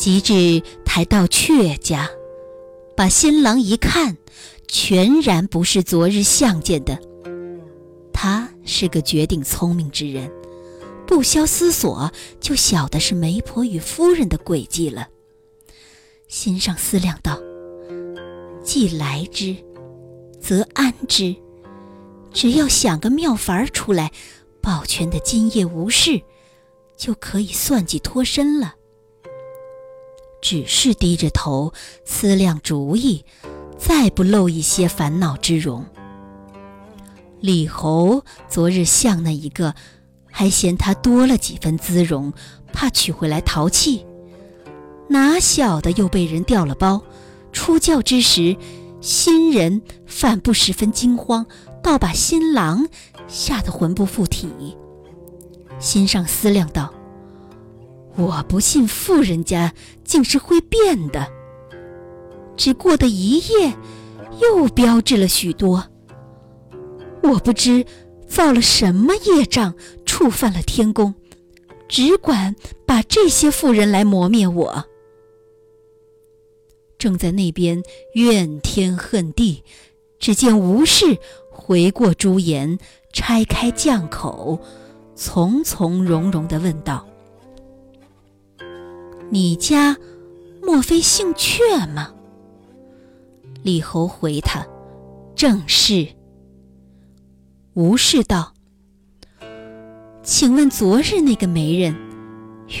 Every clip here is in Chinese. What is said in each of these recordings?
及至抬到阙家，把新郎一看，全然不是昨日相见的。他是个绝顶聪明之人，不消思索就晓得是媒婆与夫人的诡计了。心上思量道：“既来之，则安之。只要想个妙法出来，保全的今夜无事，就可以算计脱身了。”只是低着头思量主意，再不露一些烦恼之容。李侯昨日向那一个，还嫌他多了几分姿容，怕娶回来淘气，哪晓得又被人调了包。出轿之时，新人反不十分惊慌，倒把新郎吓得魂不附体。心上思量道。我不信富人家竟是会变的，只过得一夜，又标志了许多。我不知造了什么业障，触犯了天宫，只管把这些富人来磨灭我。正在那边怨天恨地，只见吴氏回过朱颜，拆开酱口，从从容容地问道。你家莫非姓阙吗？李侯回他：“正是。”吴氏道：“请问昨日那个媒人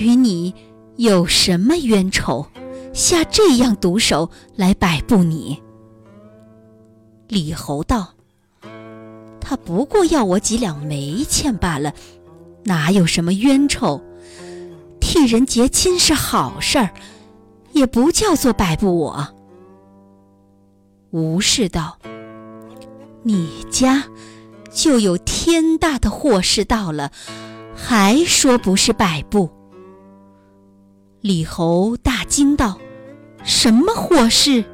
与你有什么冤仇，下这样毒手来摆布你？”李侯道：“他不过要我几两煤钱罢了，哪有什么冤仇？”替人结亲是好事儿，也不叫做摆布我。吴氏道：“你家就有天大的祸事到了，还说不是摆布？”李侯大惊道：“什么祸事？”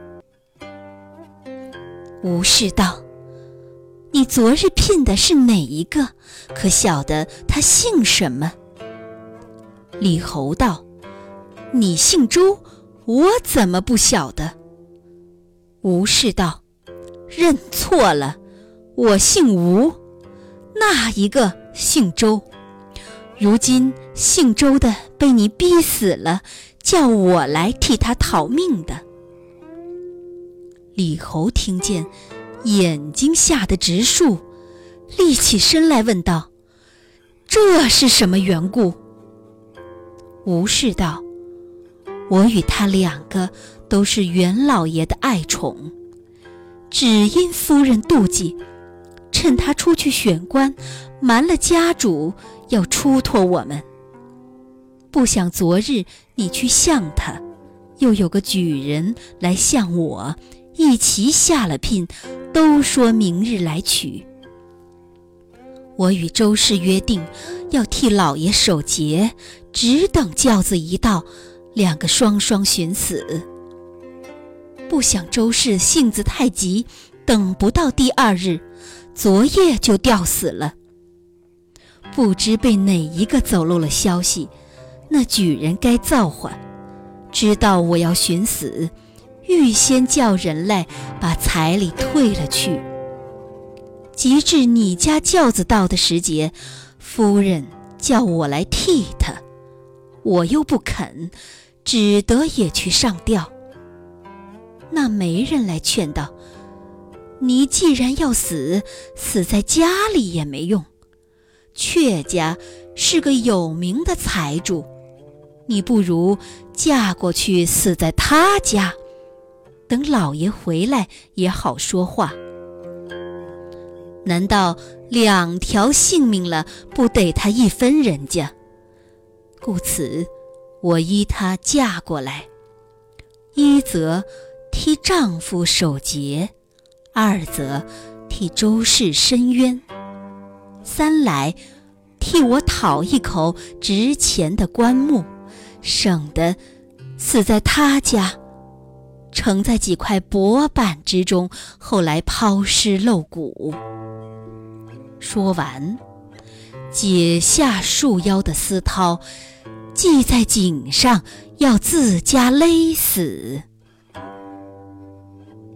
吴氏道：“你昨日聘的是哪一个？可晓得他姓什么？”李侯道：“你姓周，我怎么不晓得？”吴氏道：“认错了，我姓吴，那一个姓周。如今姓周的被你逼死了，叫我来替他讨命的。”李侯听见，眼睛吓得直竖，立起身来问道：“这是什么缘故？”吴氏道：“我与他两个都是袁老爷的爱宠，只因夫人妒忌，趁他出去选官，瞒了家主，要出脱我们。不想昨日你去向他，又有个举人来向我，一齐下了聘，都说明日来取。我与周氏约定，要替老爷守节。”只等轿子一到，两个双双寻死。不想周氏性子太急，等不到第二日，昨夜就吊死了。不知被哪一个走漏了消息，那举人该造化，知道我要寻死，预先叫人来把彩礼退了去。及至你家轿子到的时节，夫人叫我来替他。我又不肯，只得也去上吊。那媒人来劝道：“你既然要死，死在家里也没用。阙家是个有名的财主，你不如嫁过去死在他家，等老爷回来也好说话。难道两条性命了，不得他一分人家？”故此，我依他嫁过来，一则替丈夫守节，二则替周氏伸冤，三来替我讨一口值钱的棺木，省得死在他家，盛在几块薄板之中，后来抛尸露骨。说完，解下束腰的丝绦。系在颈上，要自家勒死。